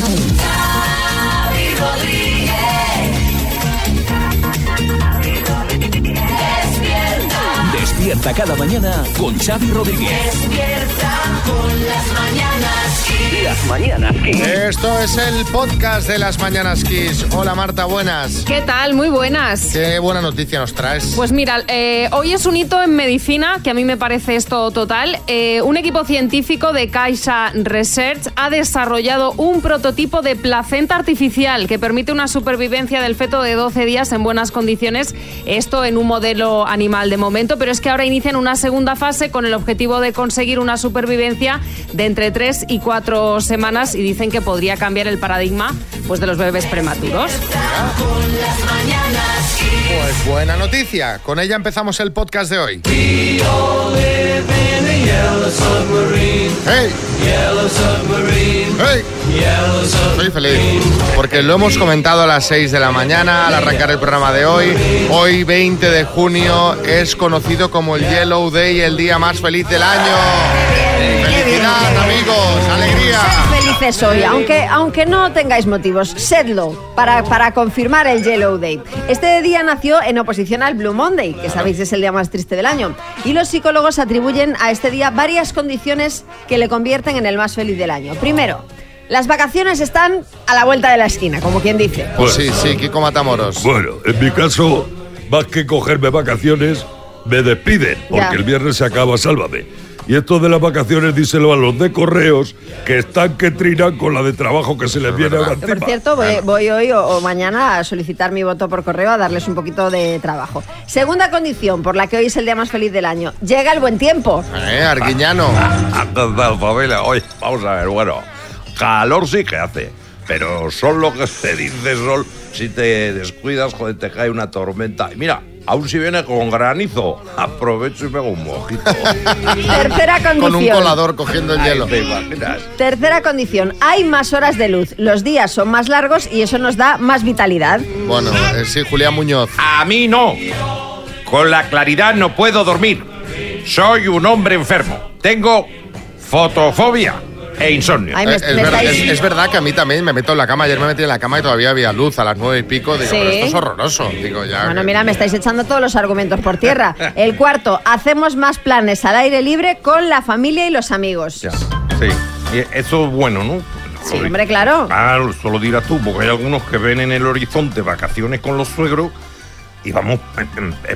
Xavi Despierta cada mañana con Xavi Rodríguez. despierta con las mañanas Kiss. Las mañanas Kiss. Esto es el podcast de las Mañanas Kiss. Hola Marta, buenas. ¿Qué tal? Muy buenas. Qué buena noticia nos traes. Pues mira, eh, hoy es un hito en medicina, que a mí me parece esto total. Eh, un equipo científico de Caixa Research ha desarrollado un prototipo de placenta artificial que permite una supervivencia del feto de 12 días en buenas condiciones. Esto en un modelo animal de momento, pero es que ahora inician una segunda fase con el objetivo de conseguir una supervivencia de entre 3 y 4 semanas y dicen que podría cambiar el paradigma pues, de los bebés prematuros. Pues buena noticia. Con ella empezamos el podcast de hoy. ¡Hey! ¡Hey! Estoy feliz porque lo hemos comentado a las 6 de la mañana al arrancar el programa de hoy. Hoy, 20 de junio, es conocido como el Yellow Day, el día más feliz del año. ¡Felicidad, amigos! ¡Alegría! Sed felices hoy, aunque, aunque no tengáis motivos, sedlo para, para confirmar el Yellow Day. Este día nació en oposición al Blue Monday, que sabéis es el día más triste del año. Y los psicólogos atribuyen a este día varias condiciones que le convierten en el más feliz del año. Primero, las vacaciones están a la vuelta de la esquina, como quien dice. Pues sí, sí, Kiko Matamoros. Bueno, en mi caso, más que cogerme vacaciones, me despiden, porque Ya. el viernes se acaba Sálvame. Y esto de las vacaciones, díselo a los de correos, que están que trinan con la de trabajo que se les viene ahora Por encima. cierto, voy, voy hoy o, o mañana a solicitar mi voto por correo, a darles un poquito de trabajo. Segunda condición por la que hoy es el día más feliz del año. Llega el buen tiempo. ¿Eh, Arguiñano? Antes de familia, oye, vamos a ver, bueno, calor sí que hace, pero sol lo que se dice sol, si te descuidas, joder, te cae una tormenta. Y mira, aún si viene con granizo, aprovecho y me hago un mojito. Tercera condición. Con un colador cogiendo el Ay, hielo. ¿Te imaginas? Tercera condición, hay más horas de luz, los días son más largos y eso nos da más vitalidad. Bueno, eh, sí, Julián Muñoz. A mí no. Con la claridad no puedo dormir. Soy un hombre enfermo. Tengo fotofobia e insomnio. Ay, me- Eh, es, me verdad, estáis- es- es verdad que a mí también me meto en la cama. Ayer me metí en la cama y todavía había luz a las nueve y pico. Digo, Sí. pero esto es horroroso. Digo, ya. Bueno, que- mira, me estáis echando todos los argumentos por tierra. El cuarto, hacemos más planes al aire libre con la familia y los amigos. Ya, sí. Y eso es bueno, ¿no? Sí, hombre, claro. Claro, eso lo dirás tú, porque hay algunos que ven en el horizonte vacaciones con los suegros y vamos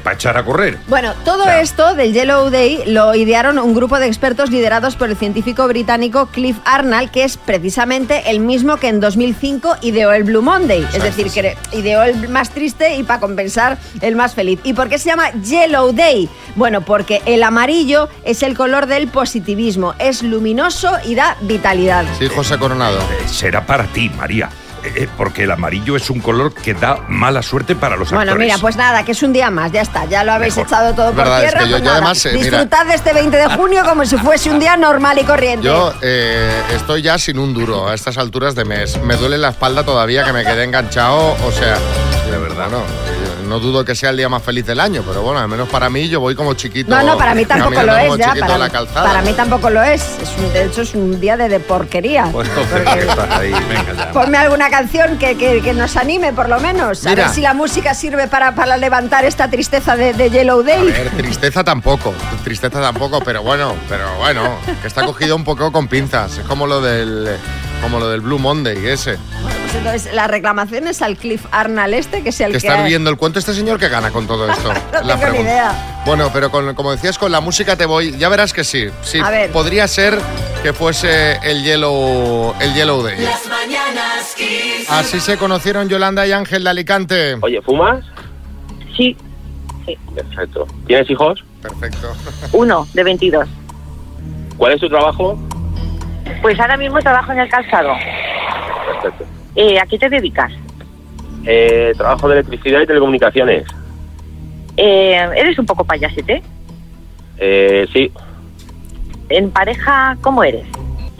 para echar a correr. Bueno, todo esto del Yellow Day lo idearon un grupo de expertos liderados por el científico británico Cliff Arnold, que es precisamente el mismo que en 2005 ideó el Blue Monday. Es decir, que ideó el más triste y para compensar el más feliz. ¿Y por qué se llama Yellow Day? Bueno, porque el amarillo es el color del positivismo, es luminoso y da vitalidad. Sí, José Coronado. Eh, será para ti, María, eh, eh, porque el amarillo es un color que da mala suerte para los Bueno, actores. mira, pues nada, que es un día más, ya está, ya lo habéis Mejor. echado todo por Verdad, es tierra. que yo- pues yo nada, además, eh, mira- disfrutad de este 20 de junio como si fuese un día normal y corriente. Yo eh, estoy ya sin un duro a estas alturas de mes. Me duele la espalda todavía que me quedé enganchado. O sea, de verdad, no. No dudo que sea el día más feliz del año, pero bueno, al menos para mí yo voy como chiquito. No, no, para mí tampoco lo es ya. Para, en la calzada. para mí tampoco lo es. es un- de hecho, es un día de, de porquería. Pues. Venga ya. Ponme alguna canción que, que- que nos anime, por lo menos. A Mira. ver si la música sirve para, para levantar esta tristeza de, de Yellow A Day. ver, tristeza tampoco, tristeza tampoco, pero bueno, pero bueno, que está cogido un poco con pinzas. Es como lo del, como lo del Blue Monday ese. Pues entonces, la reclamación es al Cliff Arnold este, que es el Que que... está viendo el cuento este señor que gana con todo esto. No La tengo ni idea. Bueno, pero con- como decías, con la música te voy. Ya verás que sí. Sí, A ver. podría ser que fuese el Yellow, el Yellow Day. Las mañanas Kiss. Así se conocieron Yolanda y Ángel de Alicante. Oye, ¿fumas? Sí, Perfecto. ¿Tienes hijos? Perfecto. uno de 22. ¿Cuál es tu trabajo? Pues ahora mismo trabajo en el calzado. Perfecto. Eh, ¿A qué te dedicas? Eh, trabajo de electricidad y telecomunicaciones. Eh, ¿Eres un poco payasete? Eh, sí, ¿En pareja cómo eres?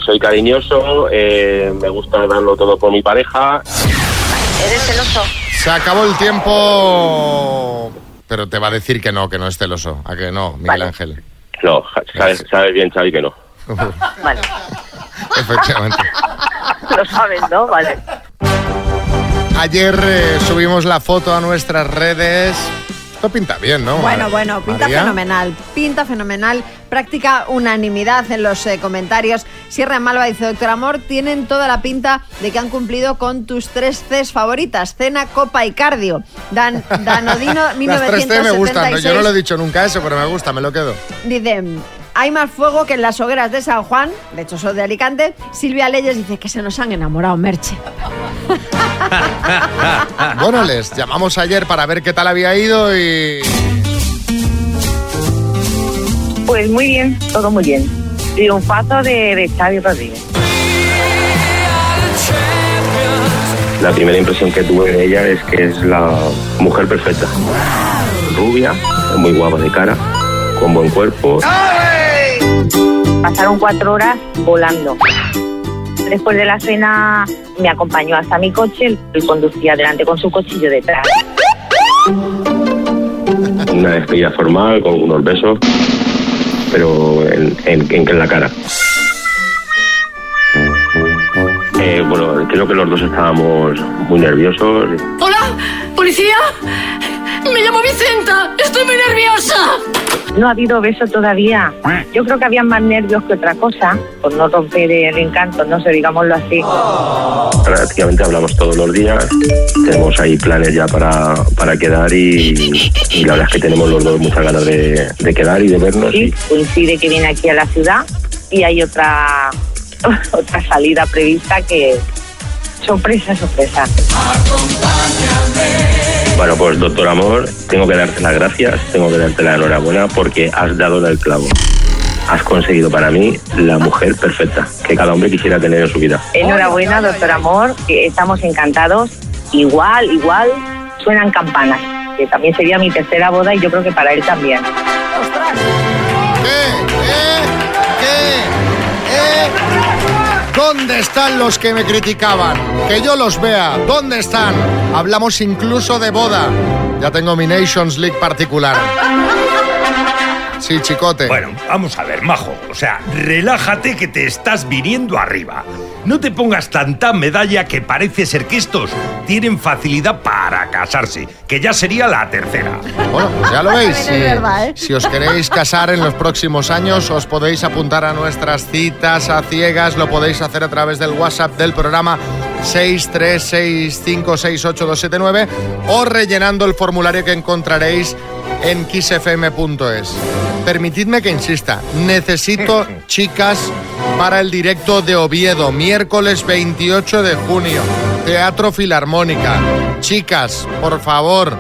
soy cariñoso, eh, me gusta darlo todo por mi pareja. ¿Eres celoso? Se acabó el tiempo. Pero te va a decir que no, que no es celoso. ¿A que no, Miguel Vale. Ángel? No, sabes, sabes bien, Xavi, que no. Vale. Efectivamente. Lo sabes, ¿no? Vale. Ayer eh, subimos la foto a nuestras redes. Esto pinta bien, ¿no? Bueno, bueno, pinta María? fenomenal, pinta fenomenal, práctica unanimidad en los eh, comentarios. Sierra Malva dice, doctor Amor, tienen toda la pinta de que han cumplido con tus tres Cs favoritas, cena, copa y cardio. Dan, Danodino Las tres T me gustan, ¿no? yo no lo he 1976 dicho nunca eso, pero me gusta, me lo quedo. dice, hay más fuego que en las hogueras de San Juan, de hecho soy de Alicante. Silvia Leyes dice que se nos han enamorado, Merche. Bueno, les llamamos ayer para ver qué tal había ido y... Pues muy bien, todo muy bien. Triunfazo de, de Xavi Rodríguez. La primera impresión que tuve de ella es que es la mujer perfecta. Rubia, muy guapa de cara, con buen cuerpo. Pasaron cuatro horas volando. Después de la cena me acompañó hasta mi coche, él conducía delante con su cochillo detrás. Una despedida formal con unos besos, pero en, en- en- en la cara. Eh, bueno, creo que los dos estábamos muy nerviosos. Hola, policía. Me llamo Vicenta. Estoy muy nerviosa. No ha habido beso todavía. Yo creo que había más nervios que otra cosa, por no romper el encanto, no sé, digámoslo así. Prácticamente hablamos todos los días. Tenemos ahí planes ya para, para quedar y, y la verdad es que tenemos los dos muchas ganas de, de quedar y de vernos. Sí, coincide que viene aquí a la ciudad y hay otra otra salida prevista que sorpresa, sorpresa. Bueno, pues doctor Amor, tengo que darte las gracias, tengo que darte la enhorabuena porque has dado en el clavo. Has conseguido para mí la mujer perfecta que cada hombre quisiera tener en su vida. Enhorabuena, doctor Amor, estamos encantados. Igual, igual suenan campanas, que también sería mi tercera boda y yo creo que para él también. ¿Dónde están los que me criticaban? Que yo los vea. ¿Dónde están? Hablamos incluso de boda. Ya tengo mi Nations League particular. Sí, chicote. Bueno, vamos a ver, majo. O sea, relájate que te estás viniendo arriba. No te pongas tanta medalla que parece ser que estos tienen facilidad para casarse, que ya sería la tercera. Bueno, pues ya lo veis. Verdad, ¿eh? Si os queréis casar en los próximos años, os podéis apuntar a nuestras citas a ciegas. Lo podéis hacer a través del WhatsApp del programa 636568279 o rellenando el formulario que encontraréis en kissfm.es. Permitidme que insista, necesito chicas para el directo de Oviedo, miércoles 28 de junio, Teatro Filarmónica. Chicas, por favor,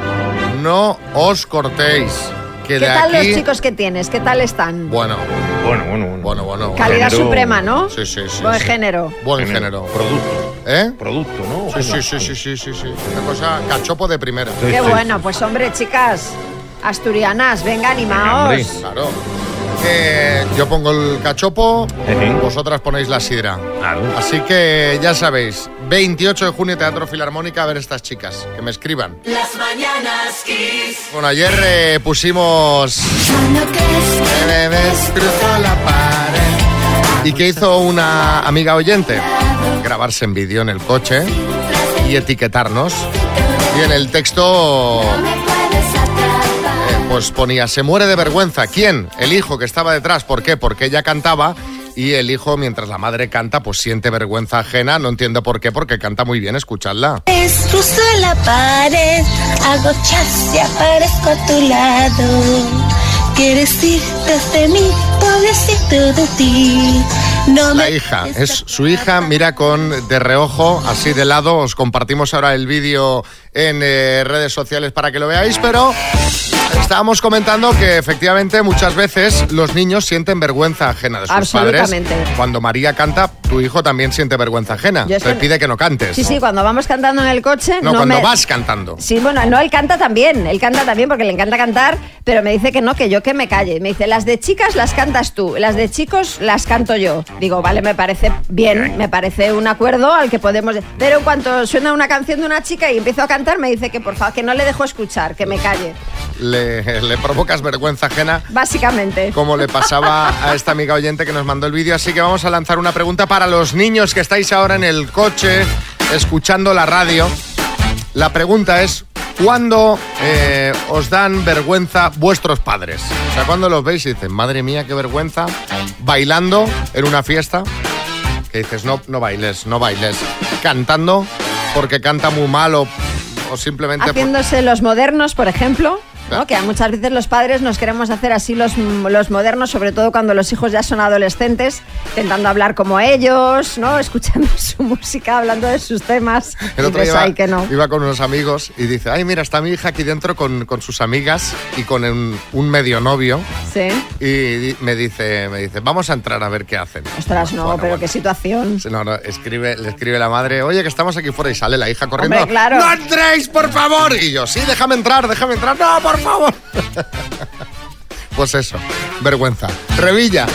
no os cortéis. Que ¿Qué de tal aquí... los chicos que tienes? ¿Qué tal están? Bueno, Bueno, bueno, bueno. bueno, bueno. Calidad género- suprema, ¿no? Sí, sí, sí. Buen sí. género. Buen género. Producto. ¿Eh? Producto, ¿no? Sí, sí, sí, sí, sí, sí, sí. Una cosa cachopo de primera. Sí, Qué sí. bueno, pues hombre, chicas, asturianas, venga, animaos. Claro. Eh, yo pongo el cachopo, vosotras ponéis la sidra. Claro. Así que ya sabéis, 28 de junio Teatro Filarmónica a ver estas chicas, que me escriban. Las mañanas Kiss. Bueno, ayer eh, pusimos... Me bebes, cruzo la pared. ¿Y qué hizo una amiga oyente? Grabarse en vídeo en el coche y etiquetarnos. Y en el texto eh, pues ponía, se muere de vergüenza. ¿Quién? El hijo que estaba detrás. ¿Por qué? Porque ella cantaba y el hijo, mientras la madre canta, pues siente vergüenza ajena. No entiendo por qué, porque canta muy bien, escuchadla. Cruzo la pared, hago chas y aparezco a tu lado. Quieres irte de mí, pobrecito de ti. No La hija, es su hija, mira con de reojo, así de lado. Os compartimos ahora el vídeo en eh, redes sociales para que lo veáis, pero estábamos comentando que efectivamente muchas veces los niños sienten vergüenza ajena de sus padres. Cuando María canta, tu hijo también siente vergüenza ajena. Yo Te pide que no cantes. Sí, sí, cuando vamos cantando en el coche. No, cuando me- vas cantando. Sí, bueno, no, él canta también, él canta también porque le encanta cantar, pero me dice que no, que yo que me calle. Me dice, las de chicas las cantas tú, las de chicos las canto yo. Digo, vale, me parece bien, me parece un acuerdo al que podemos... Pero en cuanto suena una canción de una chica y empiezo a cantar, me dice que por favor, que no le dejo escuchar, que me calle. le, le provocas vergüenza ajena Básicamente. como le pasaba a esta amiga oyente que nos mandó el vídeo. Así que vamos a lanzar una pregunta para los niños que estáis ahora en el coche escuchando la radio. La pregunta es, ¿cuándo eh, os dan vergüenza vuestros padres? O sea, cuando los veis y dicen, madre mía, qué vergüenza, bailando en una fiesta, que dices, no, no bailes, no bailes, cantando porque canta muy mal o, o simplemente... Haciéndose los modernos, por ejemplo. ¿No? Que muchas veces los padres nos queremos hacer así los, los modernos, sobre todo cuando los hijos ya son adolescentes, intentando hablar como ellos, ¿no? Escuchando su música, hablando de sus temas. El y otro ahí iba, que no. iba con unos amigos y dice, ay, mira, está mi hija aquí dentro con, con sus amigas y con un, un medio novio. Sí. Y me dice, me dice, vamos a entrar a ver qué hacen. Ostras, no, Bueno, pero bueno. qué situación. No, no, escribe, le escribe la madre, oye, que estamos aquí fuera y sale la hija corriendo. Hombre, claro. ¡No entréis, por favor! Y yo, sí, déjame entrar, déjame entrar. ¡No, por favor! pues eso, vergüenza. Revilla.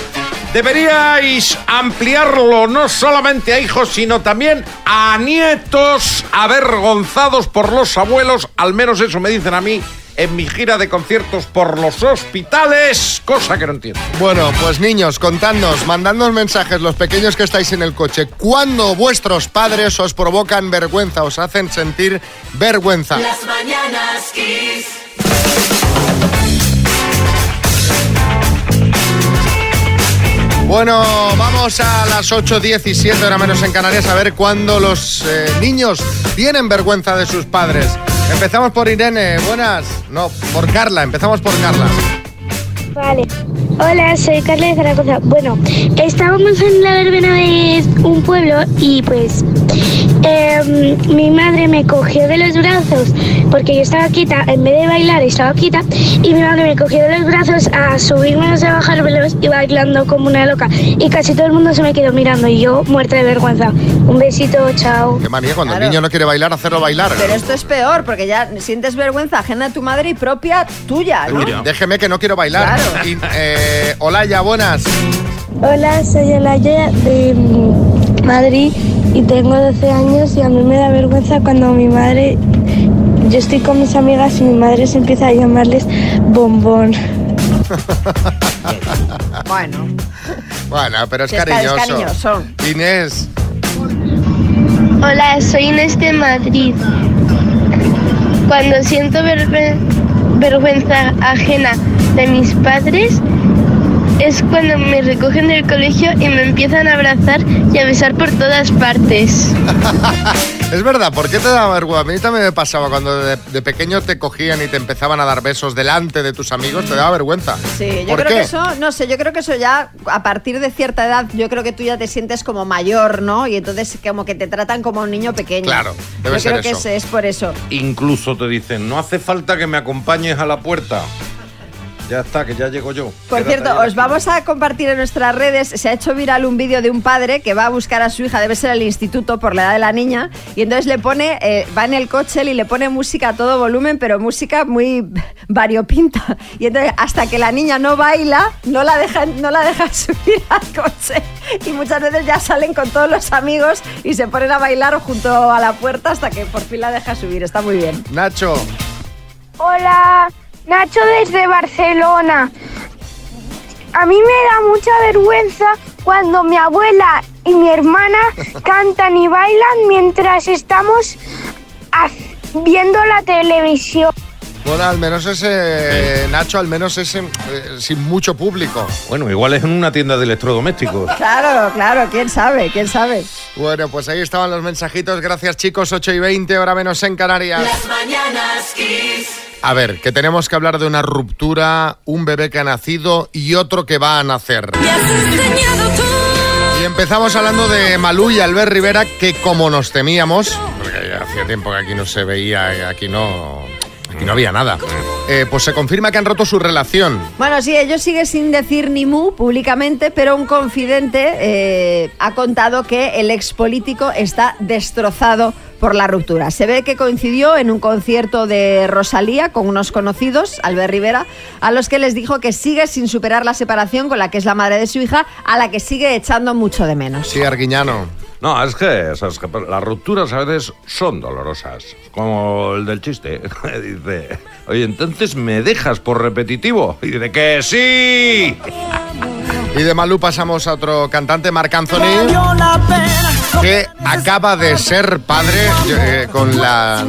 Deberíais ampliarlo no solamente a hijos, sino también a nietos avergonzados por los abuelos. Al menos eso me dicen a mí en mi gira de conciertos por los hospitales, cosa que no entiendo. Bueno, pues niños, contadnos, mandadnos mensajes, los pequeños que estáis en el coche, ¿cuándo vuestros padres os provocan vergüenza, os hacen sentir vergüenza? Las mañanas Kiss. Bueno, vamos a las 8.17, hora menos en Canarias, a ver cuándo los eh, niños tienen vergüenza de sus padres. Empezamos por Irene, buenas. No, por Carla, empezamos por Carla. Vale. Hola, soy Carla de Zaragoza. Bueno, estábamos en la verbena de un pueblo y pues em, mi madre me cogió de los brazos porque yo estaba quieta, en vez de bailar estaba quieta y mi madre me cogió de los brazos a subírmelos y a bajármelos y bailando como una loca y casi todo el mundo se me quedó mirando y yo muerta de vergüenza. Un besito, chao. Qué manía, cuando Claro. el niño no quiere bailar, hacerlo bailar. Pero esto es peor, porque ya sientes vergüenza ajena a tu madre y propia tuya, ¿no? Déjeme que no quiero bailar. Claro. Y, eh, Olaya, buenas. Hola, soy Olaya de mm, Madrid y tengo 12 años y a mí me da vergüenza cuando mi madre, yo estoy con mis amigas y mi madre se empieza a llamarles bombón. Bueno, Bueno, pero es cariñoso. Inés, Hola, soy Inés de Madrid. Cuando siento vergüe- vergüenza ajena de mis padres es cuando me recogen del colegio y me empiezan a abrazar y a besar por todas partes. es verdad, ¿por qué te da vergüenza? A mí también me pasaba cuando de, de pequeño te cogían y te empezaban a dar besos delante de tus amigos, te daba vergüenza. sí, yo ¿Por creo qué? que eso, no sé, yo creo que eso ya, a partir de cierta edad, yo creo que tú ya te sientes como mayor, ¿no? Y entonces como que te tratan como un niño pequeño. Claro, debe yo ser creo que eso. es, es por eso. Incluso te dicen, no hace falta que me acompañes a la puerta. Ya está, que ya llego yo. Por Quédate cierto, os vamos a compartir en nuestras redes. Se ha hecho viral un vídeo de un padre que va a buscar a su hija, debe ser el instituto por la edad de la niña, y entonces le pone, eh, va en el coche y le pone música a todo volumen, pero música muy variopinta. Y entonces hasta que la niña no baila, no la dejan, no la dejan subir al coche. Y muchas veces ya salen con todos los amigos y se ponen a bailar junto a la puerta hasta que por fin la deja subir. Está muy bien. Nacho, Hola, Nacho desde Barcelona. A mí me da mucha vergüenza cuando mi abuela y mi hermana cantan y bailan mientras estamos viendo la televisión. bueno, al menos ese, Nacho, al menos ese eh, sin mucho público. Bueno, igual es en una tienda de electrodomésticos. Claro, claro, quién sabe, quién sabe. Bueno, pues ahí estaban los mensajitos. Gracias, chicos. 8 y 20, hora menos en Canarias. Las mañanas Kiss. A ver, que tenemos que hablar de una ruptura, un bebé que ha nacido y otro que va a nacer. Y empezamos hablando de Malú y Albert Rivera, que como nos temíamos, porque ya hacía tiempo que aquí no se veía, y aquí no, aquí no había nada, eh, pues se confirma que han roto su relación. Bueno, sí, ellos sigue sin decir ni mu públicamente, pero un confidente eh, ha contado que el ex político está destrozado por la ruptura. Se ve que coincidió en un concierto de Rosalía con unos conocidos, Albert Rivera, a los que les dijo que sigue sin superar la separación con la que es la madre de su hija, a la que sigue echando mucho de menos. Sí, Arguiñano. No, es que, es que las rupturas a veces son dolorosas. Como el del chiste. dice, oye, entonces me dejas por repetitivo. Y dice que sí. Y de Malú pasamos a otro cantante, Marc Anthony, que acaba de ser padre eh, con la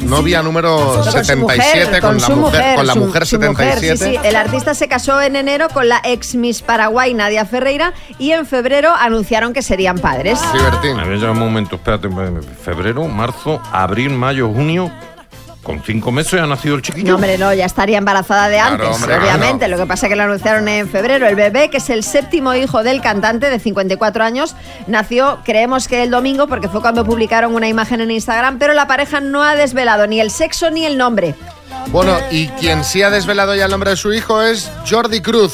novia número Con su 77, mujer, con, la mujer, con la su- mujer su mujer, 77. sí, sí. El artista se casó en enero con la ex Miss Paraguay, Nadia Ferreira, y en febrero anunciaron que serían padres. Divertín. A ver, ya un momento, espérate. Febrero, marzo, abril, mayo, junio. Con cinco meses ya ha nacido el chiquillo. No, hombre, no, ya estaría embarazada de Claro, antes, hombre, obviamente. claro. Lo que pasa es que lo anunciaron en febrero. El bebé, que es el séptimo hijo del cantante de 54 años, nació, creemos que el domingo, porque fue cuando publicaron una imagen en Instagram, pero la pareja no ha desvelado ni el sexo ni el nombre. Bueno, y quien sí ha desvelado ya el nombre de su hijo es Jordi Cruz.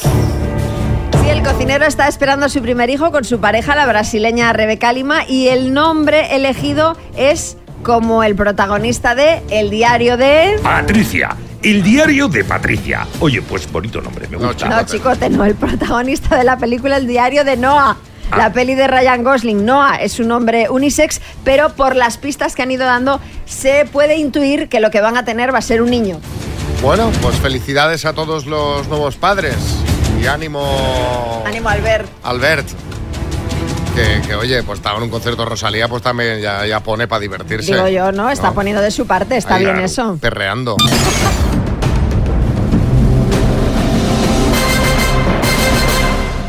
Sí, el cocinero está esperando a su primer hijo con su pareja, la brasileña Rebeca Lima, y el nombre elegido es como el protagonista de El diario de... Patricia, el diario de Patricia. Oye, pues bonito nombre, me gusta. No, chicote, no, el protagonista de la película El diario de Noah. La peli de Ryan Gosling, Noah, es un hombre unisex, pero por las pistas que han ido dando se puede intuir que lo que van a tener va a ser un niño. Bueno, pues felicidades a todos los nuevos padres. Y ánimo, Ánimo Albert. Albert. Que, que, oye, pues estaba en un concierto Rosalía, pues también ya, ya pone para divertirse. Digo yo, ¿no? Está ¿No? poniendo de su parte, está Ahí, bien claro, eso. Perreando.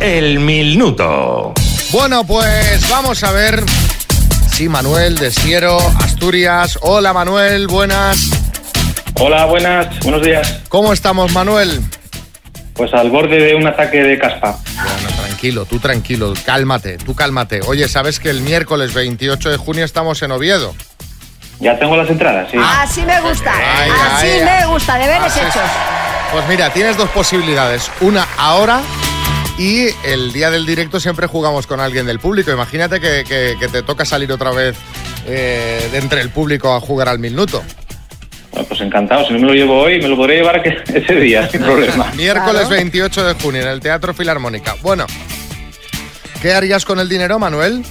El minuto. Bueno, pues vamos a ver. Sí, Manuel de Siero, Asturias. Hola, Manuel, buenas. Hola, buenas, buenos días. ¿Cómo estamos, Manuel? Pues al borde de un ataque de caspa. Tranquilo, tú tranquilo, cálmate, tú cálmate. Oye, ¿sabes que el miércoles 28 de junio estamos en Oviedo? Ya tengo las entradas, sí. Así me gusta, Ay, así ay, me ay. gusta, deberes Así es. hechos. Pues mira, tienes dos posibilidades. Una ahora y el día del directo siempre jugamos con alguien del público. Imagínate que, que- que te toca salir otra vez eh, de entre el público a jugar al minuto. Bueno, pues encantado, si no me lo llevo hoy, me lo podré llevar que- ese día, sin problema. Miércoles 28 de junio en el Teatro Filarmónica. Bueno, ¿qué harías con el dinero, Manuel?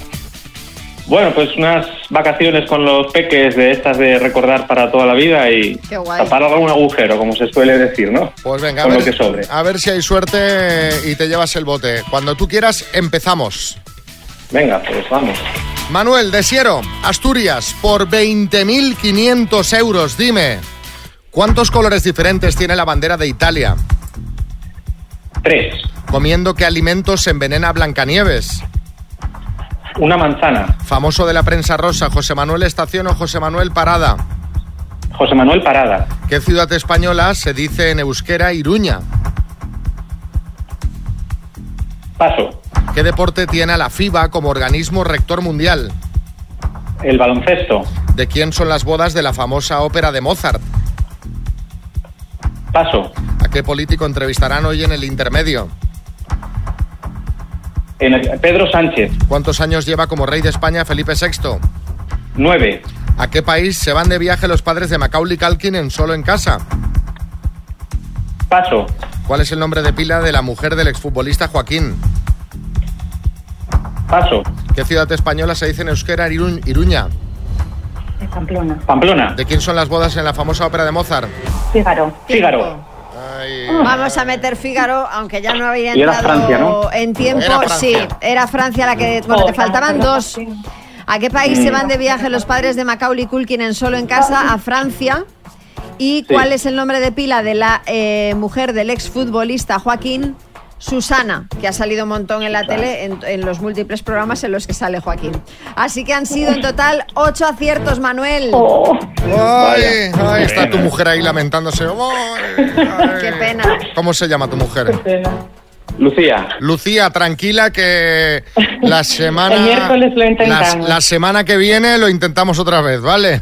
Bueno, pues unas vacaciones con los peques de estas de recordar para toda la vida y tapar algún agujero, como se suele decir, ¿no? Pues venga, a Con lo ver, que sobre. a ver si hay suerte y te llevas el bote. Cuando tú quieras, empezamos. Venga, pues vamos. Manuel de Siero, Asturias, por 20.500 euros, dime, ¿cuántos colores diferentes tiene la bandera de Italia? Tres. Comiendo qué alimentos envenena Blancanieves. Una manzana. Famoso de la prensa rosa, José Manuel Estación o José Manuel Parada. José Manuel Parada. ¿Qué ciudad española se dice en euskera Iruña? Paso. ¿Qué deporte tiene a la FIBA como organismo rector mundial? El baloncesto. ¿De quién son las bodas de la famosa ópera de Mozart? Paso. ¿A qué político entrevistarán hoy en el intermedio? En el- Pedro Sánchez. ¿Cuántos años lleva como rey de España Felipe VI? Nueve. ¿A qué país se van de viaje los padres de Macaulay Culkin en Solo en Casa? Paso. ¿Cuál es el nombre de pila de la mujer del exfutbolista Joaquín? Paso. ¿Qué ciudad española se dice en euskera Iru- Iruña? Pamplona. Pamplona. ¿De quién son las bodas en la famosa ópera de Mozart? Fígaro. Fígaro. Vamos a meter Fígaro, aunque ya no era entrado Francia, ¿no? en tiempo. Era. Sí, era Francia la que. Bueno, te faltaban dos. ¿A qué país se van de viaje los padres de Macaulay Culkin en Solo en Casa? A Francia. ¿Y cuál es el nombre de pila de la eh, mujer del exfutbolista Joaquín? Susana, que ha salido un montón en la tele en, en los múltiples programas en los que sale Joaquín. Así que han sido en total ocho aciertos, Manuel. Ay, ay, está tu mujer ahí lamentándose. Ay, ay. Qué pena. ¿Cómo se llama tu mujer? Lucía. Lucía, tranquila que la semana. El miércoles lo intentamos. La, la semana que viene lo intentamos otra vez, ¿vale?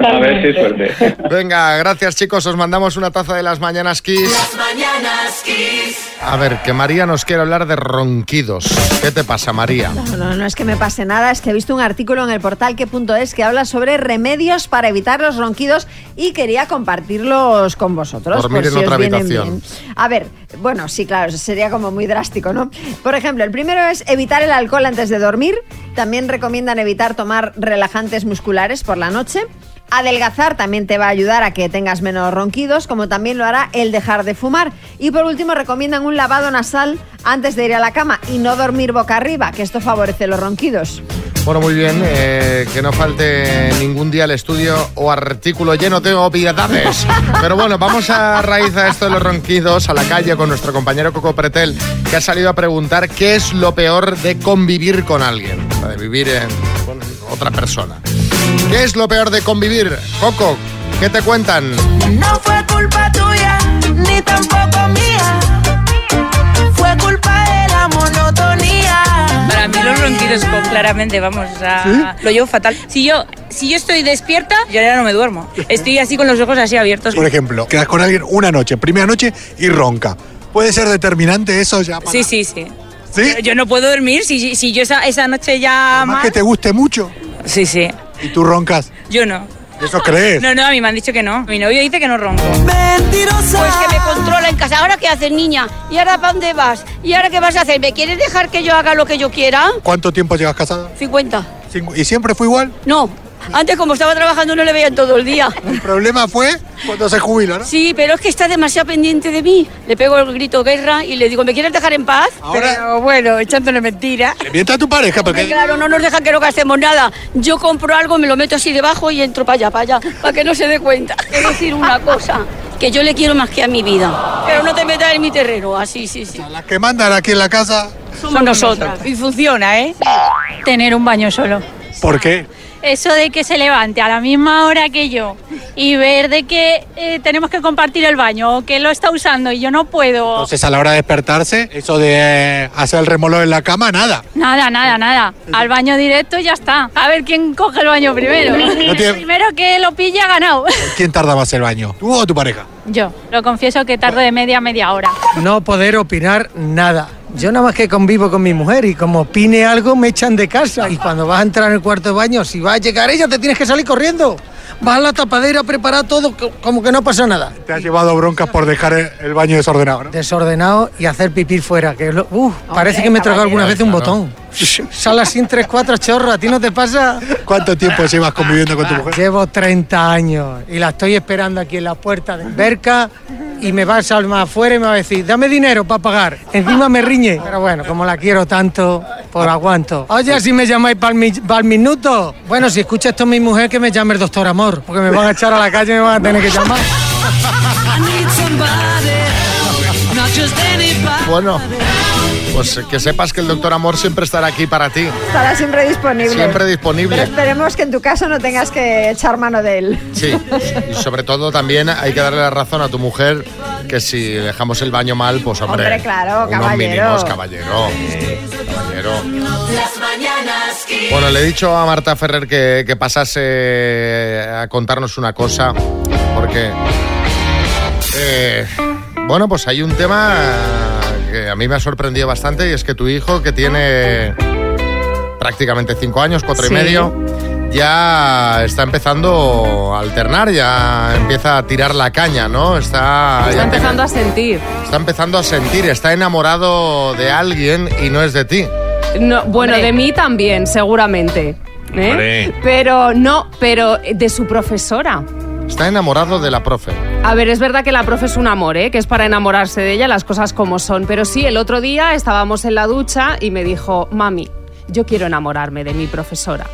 A ver si suerte. Venga, gracias chicos, os mandamos una taza de las mañanas Kiss. Las mañanas Kiss. A ver, que María nos quiere hablar de ronquidos. ¿Qué te pasa, María? No, no, no es que me pase nada, es que he visto un artículo en el portal que.es que habla sobre remedios para evitar los ronquidos y quería compartirlos con vosotros. Dormir por en si os otra vienen habitación. bien. A ver, bueno, sí, claro, sería como muy drástico, ¿no? Por ejemplo, el primero es evitar el alcohol antes de dormir. También recomiendan evitar tomar relajantes musculares por la noche. Adelgazar también te va a ayudar a que tengas menos ronquidos, como también lo hará el dejar de fumar. Y por último, recomiendan un lavado nasal antes de ir a la cama y no dormir boca arriba, que esto favorece los ronquidos. Bueno, muy bien, eh, que no falte ningún día el estudio o artículo lleno de obviedades. Pero bueno, vamos a raíz a esto de los ronquidos, a la calle con nuestro compañero Coco Pretel, que ha salido a preguntar qué es lo peor de convivir con alguien, de vivir en- con otra persona. ¿Qué es lo peor de convivir? Coco, ¿qué te cuentan? No fue culpa tuya, ni tampoco mía. Fue culpa de la monotonía. Para mí los ronquidos, claramente, vamos, o sea, lo llevo fatal. Si yo, si yo estoy despierta, yo ya no me duermo. Estoy así con los ojos así abiertos. Por ejemplo, quedas con alguien una noche, primera noche y ronca. ¿Puede ser determinante eso ya? para- Sí, sí, sí. ¿Sí? Yo no puedo dormir si, si yo esa, esa noche ya Más mal. que te guste mucho Sí, sí. Y tú roncas. Yo no. ¿Eso crees? No, no, a mí me han dicho que no. Mi novio dice que no ronco. Mentirosa. Pues que me controla en casa. ¿Ahora qué haces, niña? ¿Y ahora para dónde vas? ¿Y ahora qué vas a hacer? ¿Me quieres dejar que yo haga lo que yo quiera? ¿Cuánto tiempo llevas casada? 50. Cinco- ¿Y siempre fue igual? No. Antes, como estaba trabajando, no le veían todo el día. El problema fue cuando se jubila, ¿no? Sí, pero es que está demasiado pendiente de mí. Le pego el grito guerra y le digo, ¿me quieres dejar en paz? Ahora- Pero bueno, echándole mentira. A tu pareja porque... Claro, no nos dejan que no gastemos nada. Yo compro algo, me lo meto así debajo y entro para allá, para allá, para que no se dé cuenta. Quiero decir una cosa, que yo le quiero más que a mi vida. Pero no te metas en mi terreno, así, sí, sí. Las que mandan aquí en la casa, Somos nosotras. Y funciona, ¿eh? Tener un baño solo. ¿por qué? Eso de que se levante a la misma hora que yo y ver de que eh, tenemos que compartir el baño o que lo está usando y yo no puedo. Entonces a la hora de despertarse, eso de eh, hacer el remolón en la cama, nada. Nada, nada, nada. Al baño directo y ya está. A ver quién coge el baño primero. No tiene- El primero que lo pilla ha ganado. ¿Quién tarda más el baño? ¿Tú o tu pareja? Yo. Lo confieso que tardo de media a media hora. no poder opinar nada. Yo nada más que convivo con mi mujer y como opine algo me echan de casa. Y cuando vas a entrar en el cuarto de baño, si va a llegar ella, te tienes que salir corriendo. Vas a la tapadera a preparar todo co- como que no pasa nada. Te has llevado broncas por dejar el- baño desordenado, ¿no? Desordenado y hacer pipí fuera. Que es lo- uf, parece que me he tragado alguna vez un botón. En tres, cuatro chorros. ¿A ti no te pasa? ¿Cuánto tiempo llevas conviviendo con tu mujer? Llevo 30 años y la estoy esperando aquí en la puerta de Berca y me va a salvar afuera y me va a decir, dame dinero para pagar. Encima me riñe. Pero bueno, como la quiero tanto, por aguanto. Oye, si me llamáis para el, minuto. Bueno, si escucha esto mi mujer, que me llame el doctor Amor, porque me van a echar a la calle y me van a tener que llamar. Bueno, pues que sepas que el doctor Amor siempre estará aquí para ti. Estará siempre disponible. Siempre disponible. Pero esperemos que en tu caso no tengas que echar mano de él. Sí, y sobre todo también hay que darle la razón a tu mujer que si dejamos el baño mal, pues hombre, Hombre, claro, unos caballero. mínimos, caballero. caballero. Bueno, le he dicho a Marta Ferrer que, que pasase a contarnos una cosa, porque, eh, bueno, pues hay un tema que a mí me ha sorprendido bastante y es que tu hijo, que tiene prácticamente cinco años, cuatro Sí. y medio, ya está empezando a alternar, ya empieza a tirar la caña, ¿no? Está, Está empezando a sentir. está empezando a sentir, está enamorado de alguien y no es de ti. No, bueno, de mí también, seguramente. ¿eh? Pero no, pero de su profesora. Está enamorado de la profe. A ver, es verdad que la profe es un amor, ¿eh? que es para enamorarse de ella, las cosas como son. Pero sí, el otro día estábamos en la ducha y me dijo, mami, yo quiero enamorarme de mi profesora.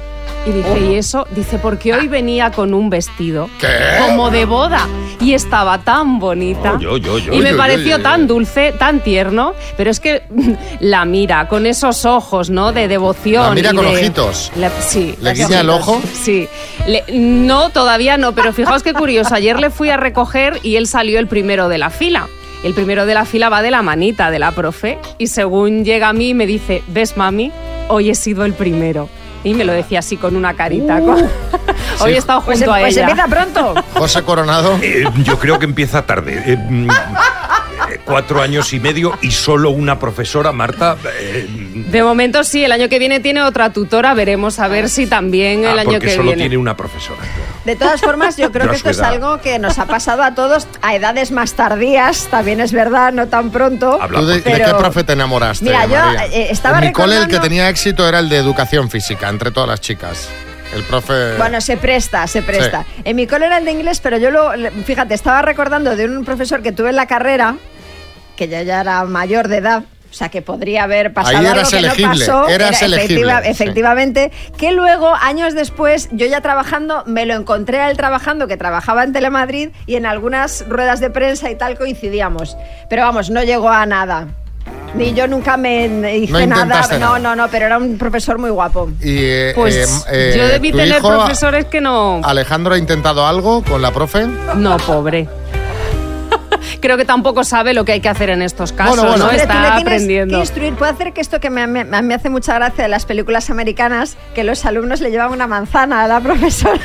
Y dije, ¿y eso? Dice, porque hoy venía con un vestido ¿Qué? como de boda y estaba tan bonita. Oye, oye, oye, y me pareció tan dulce, tan tierno, pero es que la mira con esos ojos, ¿no? De devoción. La mira y con de- ojitos. La- sí. ¿Le guiña el ojo? Sí. Le- no, todavía no, pero fijaos qué curioso. Ayer le fui a recoger y él salió el primero de la fila. El primero de la fila va de la manita de la profe y según llega a mí me dice, ¿ves mami? Hoy he sido el primero. Y me lo decía así con una carita. con- Hoy he estado Pues, junto a pues ella. empieza pronto. José Coronado. Eh, yo creo que empieza tarde. Eh, mm, eh, cuatro años y medio y solo una profesora, Marta. eh, De momento sí, el año que viene tiene otra tutora, veremos a ver si también el ah, año porque que solo viene. tiene una profesora. De todas formas, yo creo Yo que esto es algo que nos ha pasado a todos a edades más tardías, también es verdad, no tan pronto. ¿Tú de, de pero- qué profe te enamoraste? Mira, yo, María? eh, estaba En mi cole el que recordando- tenía éxito era el de educación física, entre todas las chicas. El profe... Bueno, se presta, se presta. En mi cole era el de inglés, pero yo lo, fíjate, estaba recordando de un profesor que tuve en la carrera, que ya, ya era mayor de edad. O sea, que podría haber pasado Ahí algo que elegible, no pasó. eras Era elegible, sí. Efectivamente, que luego, años después, yo ya trabajando, me lo encontré a él trabajando, que trabajaba en Telemadrid, y en algunas ruedas de prensa y tal coincidíamos. Pero vamos, no llegó a nada. Ni yo nunca me hice No nada. intentaste No, nada. no, no, pero era un profesor muy guapo. Y, eh, Pues eh, eh, yo debí ¿tu tener hijo, profesores que no... Alejandro ha intentado algo con la profe. No, pobre. Creo que tampoco sabe lo que hay que hacer en estos casos, Bueno, bueno. ¿no? Hombre, tú le Está tienes aprendiendo. que instruir. Puede hacer que esto que me, me hace mucha gracia de las películas americanas, que los alumnos le llevan una manzana a la profesora.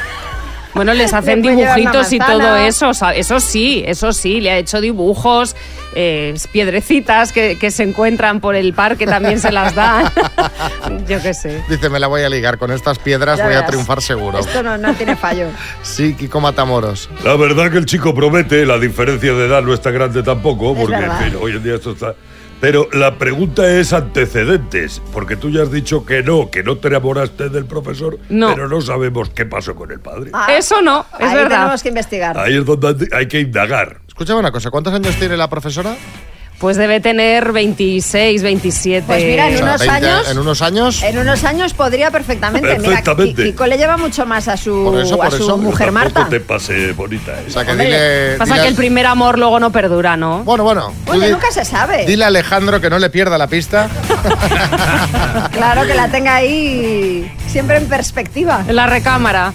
Bueno, les hacen dibujitos y todo eso. o sea, eso sí, eso sí. Le ha hecho dibujos, eh, piedrecitas que, que se encuentran por el parque también se las dan. Yo qué sé. Dice, me la voy a ligar, con estas piedras Ya voy a triunfar seguro. Esto no, no tiene fallo. Sí, Kiko Matamoros. La verdad que el chico promete, la diferencia de edad no es tan grande tampoco, porque en verdad. fin, hoy en día esto está... Pero la pregunta es antecedentes, porque tú ya has dicho que no, que no te enamoraste del profesor, No. pero no sabemos qué pasó con el padre. Ah, Eso no, es Ahí verdad. tenemos que investigar. Ahí es donde hay que indagar. Escúchame una cosa, ¿cuántos años tiene la profesora? Pues debe tener 26, 27. Pues mira, en O sea, unos 20 años- En unos años... En unos años podría perfectamente. Perfectamente. Mira, Ki- Kiko le lleva mucho más a su, Por eso, por a su eso. mujer Marta. te pase bonita. ¿eh? O sea, que Hombre, dile... Pasa dile- que el primer amor luego no perdura, ¿no? Bueno, bueno. Bueno, nunca se sabe. Dile a Alejandro que no le pierda la pista. Claro que la tenga ahí siempre en perspectiva. En la recámara.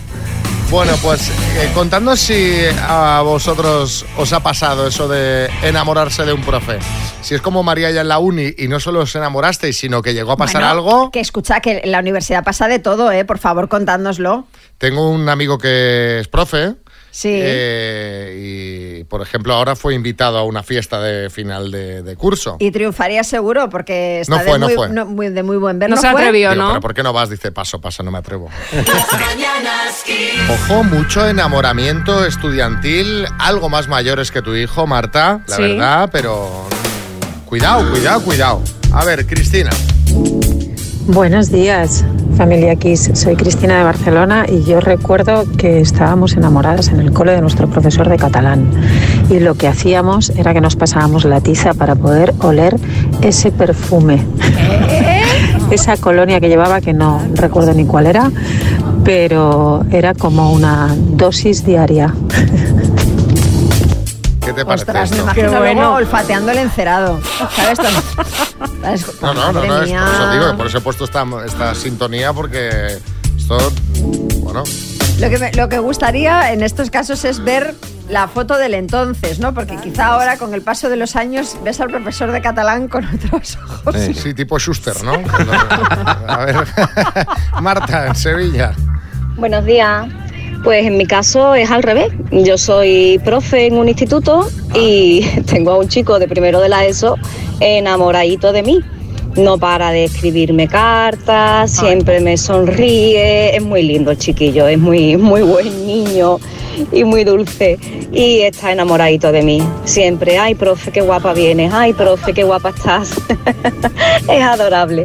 Bueno, pues eh, contadnos si a vosotros os ha pasado eso de enamorarse de un profe. Si es como María ya en la uni y no solo os enamorasteis, sino que llegó a pasar Bueno, algo. Que escucha, que en la universidad pasa de todo, ¿eh? Por favor, contádnoslo. Tengo un amigo que es profe. Sí. eh, y, por ejemplo, ahora fue invitado a una fiesta de final de, de curso. Y triunfaría seguro, porque está No fue, de, no muy, fue. muy- de muy buen ver. No se fue? atrevió, Digo, ¿no? ¿Pero por qué no vas? Dice, paso, paso, no me atrevo. Ojo, mucho enamoramiento estudiantil, algo más mayores que tu hijo, Marta, la Sí. verdad, pero mm, cuidado, cuidado, cuidado. A ver, Cristina. Buenos días, familia Kiss. Soy Cristina de Barcelona y yo recuerdo que estábamos enamoradas en el cole de nuestro profesor de catalán. Y lo que hacíamos era que nos pasábamos la tiza para poder oler ese perfume. Esa colonia que llevaba, que no recuerdo ni cuál era, pero era como una dosis diaria. ¿Qué te parece Ostras, me esto? imagino Qué luego bueno. olfateando el encerado. ¿Sabes? No, no, no, no, es- por eso digo, por eso he puesto esta, esta sintonía porque esto, bueno, Lo que, me- lo que gustaría en estos casos es ver la foto del entonces, ¿no? Porque quizá ahora, con el paso de los años, ves al profesor de catalán con otros ojos. sí, sí, tipo Schuster, ¿no? A ver, Marta, en Sevilla. Buenos días. Pues en mi caso es al revés. Yo soy profe en un instituto y tengo a un chico de primero de la ESO enamoradito de mí. No para de escribirme cartas, siempre me sonríe, es muy lindo el chiquillo, es muy, muy buen niño y muy dulce. Y está enamoradito de mí. Siempre, ay, profe, qué guapa vienes, ay, profe, qué guapa estás. es adorable.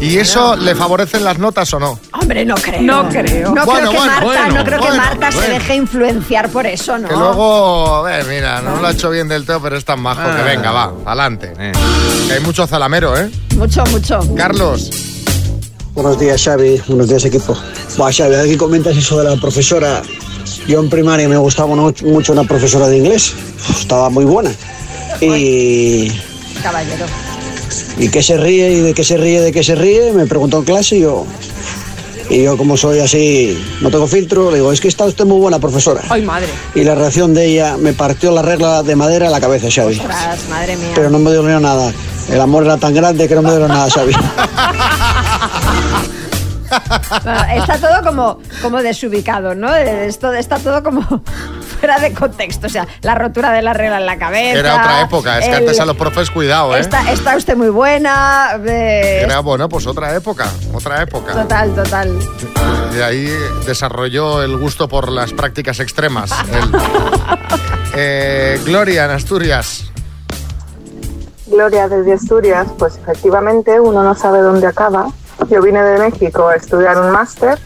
¿Y eso le favorecen las notas o no? Hombre, no creo. No creo. No Bueno, creo que bueno, Marta, bueno, no creo que bueno, Marta se deje influenciar por eso, ¿no? Que luego, eh, mira, no lo ha hecho bien del todo, pero es tan majo que venga, va, adelante. Que hay mucho zalamero, ¿eh? Mucho, mucho. Carlos. Buenos días, Xavi. Buenos días, equipo. Buah, Xavi, que comentas eso de la profesora, yo en primaria me gustaba mucho mucho una profesora de inglés. Estaba muy buena. Y, Caballero. Y qué se ríe y de qué se ríe, de qué se ríe, me preguntó en clase y yo... Y yo como soy así, no tengo filtro, le digo, es que está usted muy buena profesora. Ay, madre. Y la reacción de ella me partió la regla de madera en la cabeza, Xavi. Ostras, madre mía. Pero no me dolió nada. El amor era tan grande que no me dolió nada, Xavi. Bueno, está todo como, como desubicado, ¿no? Esto está todo como fuera de contexto. O sea, la rotura de la regla en la cabeza. Era otra época, es que el- antes a los profes cuidado, ¿eh? Está, está usted muy buena. eh, Era, bueno, pues otra época, otra época. Total, total. Y ahí desarrolló el gusto por las prácticas extremas. Eh, Gloria, en Asturias. Gloria desde Asturias, pues efectivamente uno no sabe dónde acaba. Yo vine de México a estudiar un máster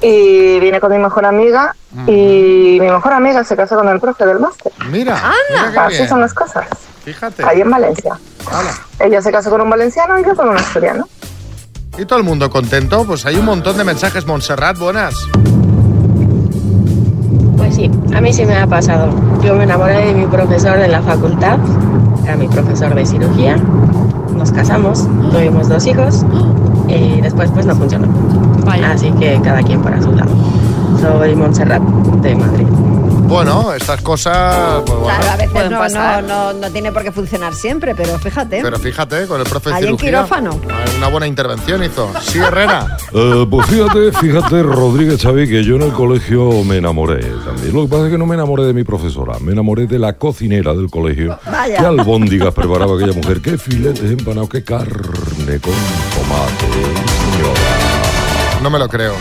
y vine con mi mejor amiga y mi mejor amiga se casó con el profe del máster. Mira, mira qué Así bien. son las cosas. Fíjate. Ahí en Valencia. Ella se casó con un valenciano y yo con un asturiano. ¿Y todo el mundo contento? Pues hay un montón de mensajes. Montserrat, buenas. Pues sí, a mí sí me ha pasado. Yo me enamoré de mi profesor de la facultad, era mi profesor de cirugía. Nos casamos, tuvimos dos hijos y después pues no funcionó. Así que cada quien para su lado. Soy Montserrat de Madrid. Bueno, estas cosas, pues bueno. Claro, a veces Pueden no, pasar. no, no, no tiene por qué funcionar siempre, pero fíjate. Pero fíjate, con el profe de Ahí en cirugía. quirófano. Una buena intervención hizo. Sí, Herrera. Eh, pues fíjate, fíjate, Rodríguez Xavi, que yo en el colegio me enamoré también. Lo que pasa es que no me enamoré de mi profesora, me enamoré de la cocinera del colegio. Vaya. Qué albóndigas preparaba aquella mujer, qué filetes empanados, qué carne con tomate, señora. No me lo creo.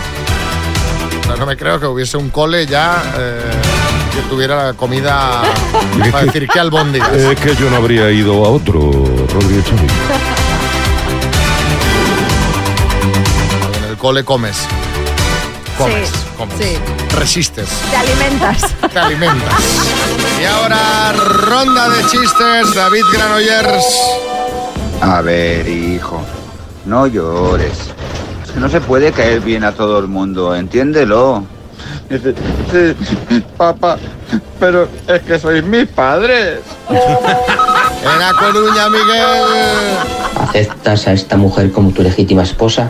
O sea, no me creo que hubiese un cole ya eh, que tuviera la comida para decir que albóndigas. Es que yo no habría ido a otro, Rodríguez Xavi. En el cole comes. Comes, Sí, comes. sí. Resistes. Te alimentas. Te alimentas. Y ahora, ronda de chistes, David Granollers. A ver, hijo, no llores. Es que no se puede caer bien a todo el mundo, entiéndelo. Dice, sí, papá, pero es que sois mis padres. En La Coruña, Miguel. ¿Aceptas a esta mujer como tu legítima esposa?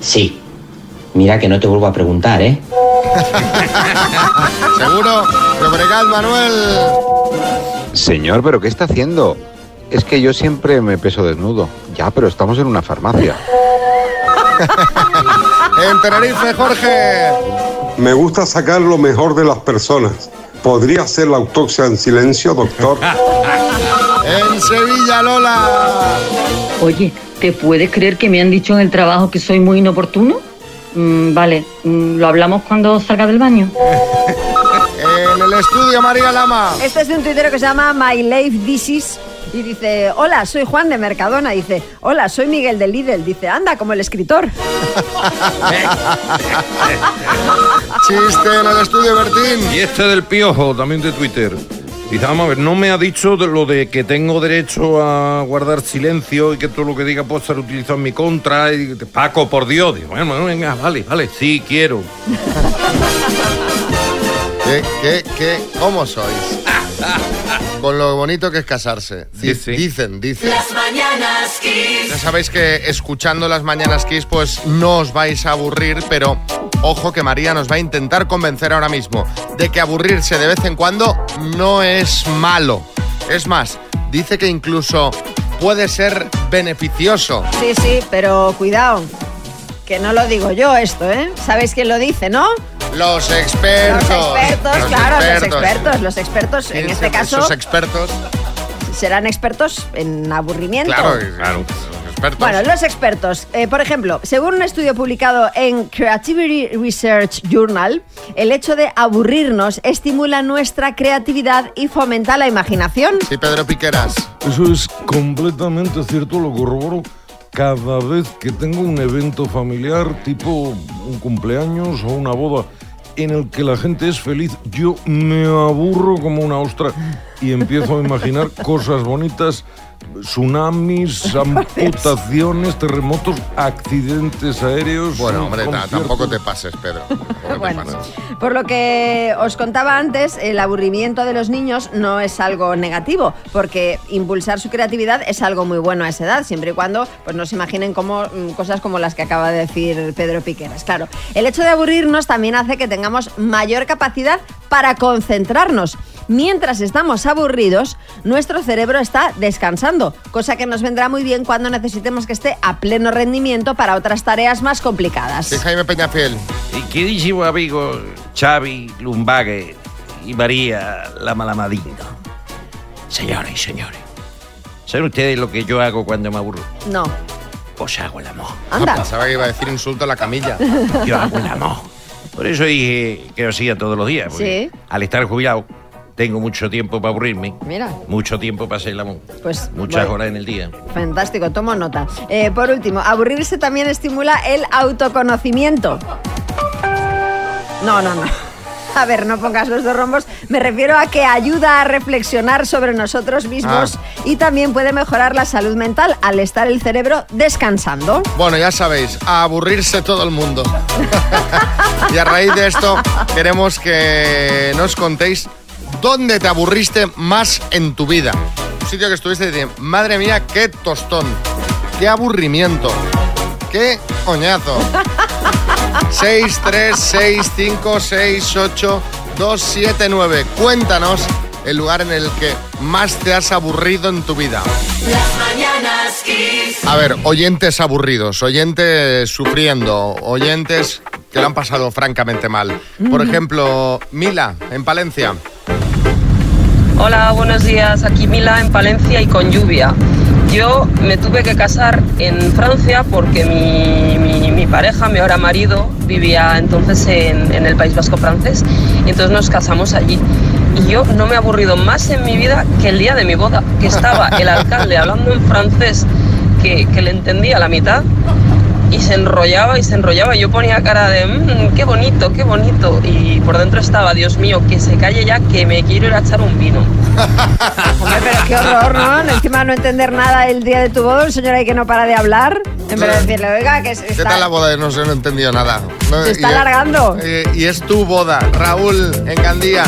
Sí. Mira que no te vuelvo a preguntar, ¿eh? Seguro. Llobregat, Manuel. Señor, ¿pero qué está haciendo? Es que yo siempre me peso desnudo. Ya, pero estamos en una farmacia. En Tenerife, Jorge. Me gusta sacar lo mejor de las personas. ¿Podría hacer la autopsia en silencio, doctor? En Sevilla, Lola. Oye, ¿te puedes creer que me han dicho en el trabajo que soy muy inoportuno? Mm, vale, mm, lo hablamos cuando salga del baño. En el estudio, María Lama. Este es de un tuitero que se llama My Life Disease y dice, hola, soy Juan de Mercadona. Dice, hola, soy Miguel de Lidl. Dice, anda, como el escritor. Chiste en el estudio, Bertín. Y este del piojo, también de Twitter. Dice, vamos a ver, no me ha dicho de lo de que tengo derecho a guardar silencio y que todo lo que diga puede ser utilizado en mi contra. Y, Paco, por Dios. Digo, bueno, bueno, venga, vale, vale, sí, quiero. ¿Qué, qué, qué? ¿Cómo sois? Con lo bonito que es casarse. Di- Dicen, dicen. Las mañanas Kiss. Ya sabéis que escuchando las mañanas Kiss, pues no os vais a aburrir, pero ojo que María nos va a intentar convencer ahora mismo de que aburrirse de vez en cuando no es malo. Es más, dice que incluso puede ser beneficioso. Sí, sí, pero cuidado, que no lo digo yo esto, ¿eh? ¿Sabéis quién lo dice, no? Los expertos. Los expertos, Los claro, expertos. los expertos. Los expertos, en ¿Quién este caso, Esos expertos. serán expertos en aburrimiento. Claro, claro. Los expertos. Bueno, los expertos. Eh, por ejemplo, según un estudio publicado en Creativity Research Journal, el hecho de aburrirnos estimula nuestra creatividad y fomenta la imaginación. Sí, Pedro Piqueras. Eso es completamente cierto, lo corroboro cada vez que tengo un evento familiar, tipo un cumpleaños o una boda, en el que la gente es feliz, yo me aburro como una ostra y empiezo a imaginar cosas bonitas, tsunamis, amputaciones, terremotos, accidentes aéreos. Bueno, hombre, tampoco te pases, Pedro. Tampoco te Bueno. pases. Por lo que os contaba antes, el aburrimiento de los niños no es algo negativo, porque impulsar su creatividad es algo muy bueno a esa edad, siempre y cuando pues, no se imaginen como, mm, cosas como las que acaba de decir Pedro Piqueras. Claro, el hecho de aburrirnos también hace que tengamos mayor capacidad para concentrarnos. mientras estamos aburridos, nuestro cerebro está descansando, cosa que nos vendrá muy bien cuando necesitemos que esté a pleno rendimiento para otras tareas más complicadas. Sí, Jaime Peñafiel. Y queridísimo amigo Xavi Lumbague y María la Malamadina. Señoras y señores, ¿saben ustedes lo que yo hago cuando me aburro? No. Pues hago el amor. Anda. Pensaba que iba a decir insulto a la camilla. Yo hago el amor. Por eso dije que lo hacía todos los días. Sí. Al estar jubilado, tengo mucho tiempo para aburrirme. Mira. Mucho tiempo para hacer el amor. Pues Muchas voy- horas en el día. Fantástico, tomo nota. Eh, por último, aburrirse también estimula el autoconocimiento. No, no, no. A ver, no pongas los dos rombos. Me refiero a que ayuda a reflexionar sobre nosotros mismos y también puede mejorar la salud mental al estar el cerebro descansando. Bueno, ya sabéis, a aburrirse todo el mundo. y a raíz de esto, queremos que nos contéis dónde te aburriste más en tu vida. Un sitio que estuviste y dices, madre mía, qué tostón, qué aburrimiento, qué coñazo. 6, 3, 6, 5, 6, 8, 2, 7, 9. Cuéntanos el lugar en el que más te has aburrido en tu vida. Las mañanas Kiss. A ver, oyentes aburridos, oyentes sufriendo, oyentes que lo han pasado francamente mal. Por ejemplo, Mila, en Palencia. Hola, buenos días. Aquí Mila en Palencia y con lluvia. Yo me tuve que casar en Francia porque mi, mi- mi pareja, mi ahora marido, vivía entonces en, en el País Vasco francés. Y entonces nos casamos allí. Y yo no me he aburrido más en mi vida que el día de mi boda, que estaba el alcalde hablando en francés que, que le entendía la mitad y se enrollaba y se enrollaba. y Yo ponía cara de, "Mm, qué bonito, qué bonito. Y por dentro estaba, Dios mío, que se calle ya, que me quiero ir a echar un vino. Hombre, pero qué horror, ¿no? Encima no entender nada el día de tu boda, el señor ahí que no para de hablar. En vez de decirle, oiga, que ¿Qué está... tal la boda? No sé, no he entendido nada. No, Se está alargando. y es tu boda, Raúl, en Gandía.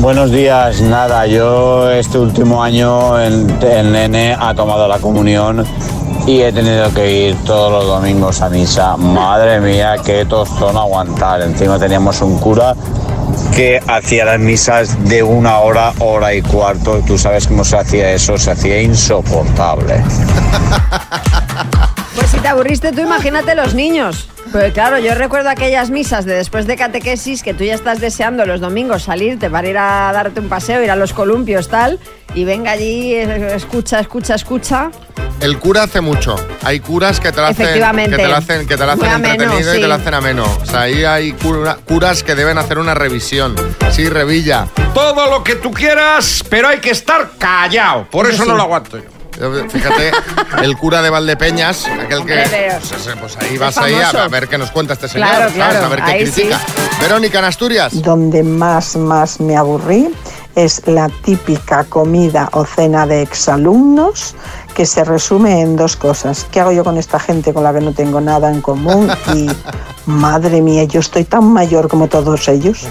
Buenos días, nada, yo este último año el, el nene ha tomado la comunión y he tenido que ir todos los domingos a misa. Madre mía, qué tostón aguantar. Encima teníamos un cura que hacía las misas de una hora, hora y cuarto. Tú sabes cómo se hacía eso, se hacía insoportable. Pues si te aburriste tú, imagínate los niños. Pues claro, yo recuerdo aquellas misas de después de catequesis que tú ya estás deseando los domingos salirte para ir a darte un paseo, ir a los columpios, tal, y venga allí, escucha, escucha, escucha. El cura hace mucho. Hay curas que te lo hacen, que te lo hacen, que te lo hacen Muy ameno, entretenido y te lo hacen ameno. O sea, ahí hay cura- curas que deben hacer una revisión. Sí, revilla. Todo lo que tú quieras, pero hay que estar callado. Por eso Sí. no lo aguanto yo. Fíjate, el cura de Valdepeñas, aquel que. Pues, ese, pues ahí vas ahí a, ver qué nos cuenta este señor. Claro, ¿sabes? claro, A ver qué ahí sí. critica. Verónica, en Asturias. Donde más, más me aburrí es la típica comida o cena de exalumnos que se resume en dos cosas. ¿Qué hago yo con esta gente con la que no tengo nada en común? Y madre mía, yo estoy tan mayor como todos ellos.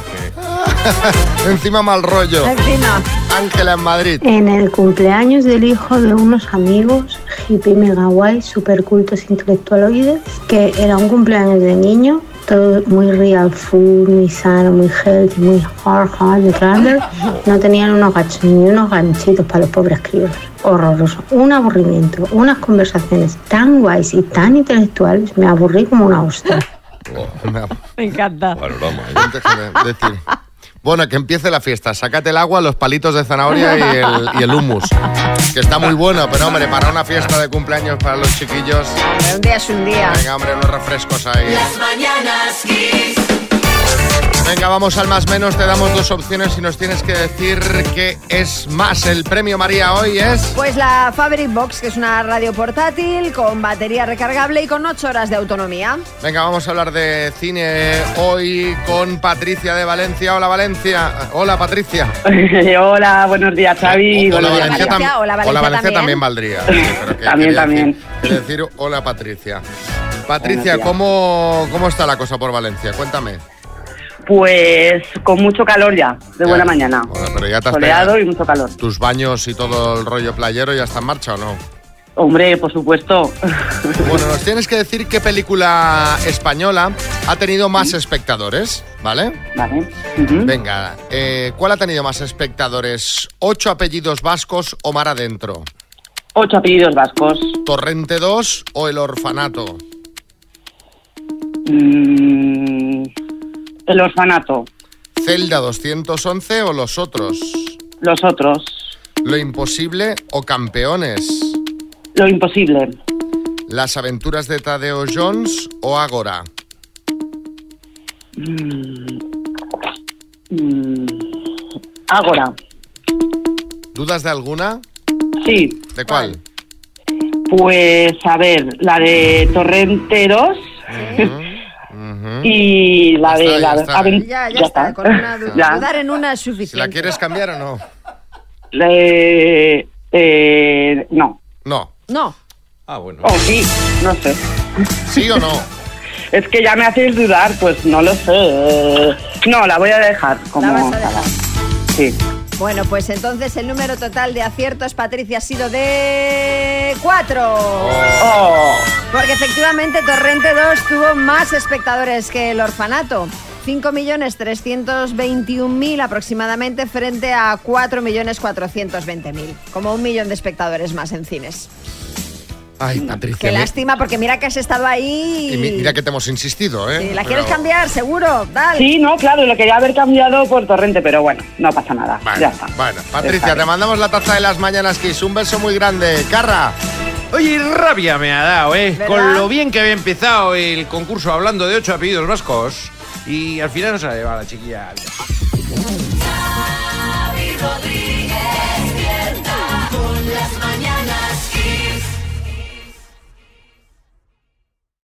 Encima mal rollo. Encima. Ángela en Madrid. En el cumpleaños del hijo de unos amigos, hippie mega guay, super cultos intelectualoides, que era un cumpleaños de niño, todo muy real food, muy sano, muy healthy, muy hard, hard, de. No tenían unos gachos ni unos ganchitos para los pobres críos. Horroroso. Un aburrimiento, unas conversaciones tan guays y tan intelectuales, me aburrí como una ostra. Me encanta. Bueno, que empiece la fiesta. Sácate el agua, los palitos de zanahoria y el, y el hummus. Que está muy bueno, pero hombre, para una fiesta de cumpleaños para los chiquillos. Un día es un día. Venga, hombre, unos refrescos ahí. Las mañanas Kiss. Venga, vamos al más menos. Te damos dos opciones y nos tienes que decir qué es más. El premio María hoy es. Pues la Fabric Box, que es una radio portátil con batería recargable y con 8 horas de autonomía. Venga, vamos a hablar de cine hoy con Patricia de Valencia. Hola, Valencia. Hola, Patricia. Hola, buenos días, Xavi. Hola, Valencia, tam- Hola, Valencia Hola, Valencia también. también valdría. Sí, pero que También, también. Decir, decir hola, Patricia. Patricia. ¿cómo, ¿cómo está la cosa por Valencia? Cuéntame. Pues con mucho calor ya, de Ya. buena mañana. Bueno, pero ya te has Soleado y mucho calor. tus baños y todo el rollo playero ya está en marcha o no? Hombre, por supuesto. Bueno, nos tienes que decir qué película española ha tenido más espectadores, ¿vale? Vale. Venga, eh, ¿cuál ha tenido más espectadores? ¿Ocho apellidos vascos o Mar Adentro? Ocho apellidos vascos. ¿Torrente 2 o El Orfanato? Mm, el orfanato. ¿Celda 211 o Los Otros? Los otros. ¿Lo Imposible o Campeones? Lo imposible. ¿Las aventuras de Tadeo Jones o Ágora? Mm, mm, Ágora. ¿Dudas de alguna? Sí. ¿De cuál? Pues a ver, la de Torrente 2 y la de la está. aven- Ya, ya, ya está. está. Con una dudar en una es ¿Si la suficiente. quieres cambiar o no? Eh, eh, no. No. No. Ah, bueno. O sí, no sé. ¿Sí o no? Es que ya me hacéis dudar, pues no lo sé. No, la voy a dejar como. La vas a dejar. Sí. Bueno, pues entonces el número total de aciertos, Patricia, ha sido de 4. Oh. Porque efectivamente Torrente 2 tuvo más espectadores que el orfanato. 5.321.000 aproximadamente frente a 4.420.000. Como un millón de espectadores más en cines. Ay, Patricia. Qué lástima, porque mira que has estado ahí. y mi- mira que te hemos insistido, ¿eh? Sí, ¿La Pero- quieres cambiar? Seguro. Dale. Sí, no, claro, lo quería haber cambiado por Torrente, pero bueno, no pasa nada. ya está. Bueno, Patricia, Está te mandamos la taza de las mañanas Kiss. Un beso muy grande. Carra. Oye, rabia me ha dado, ¿eh? ¿Verdad? Con lo bien que había empezado el concurso hablando de ocho apellidos vascos y al final no se la lleva la chiquilla. Xavi Rodríguez.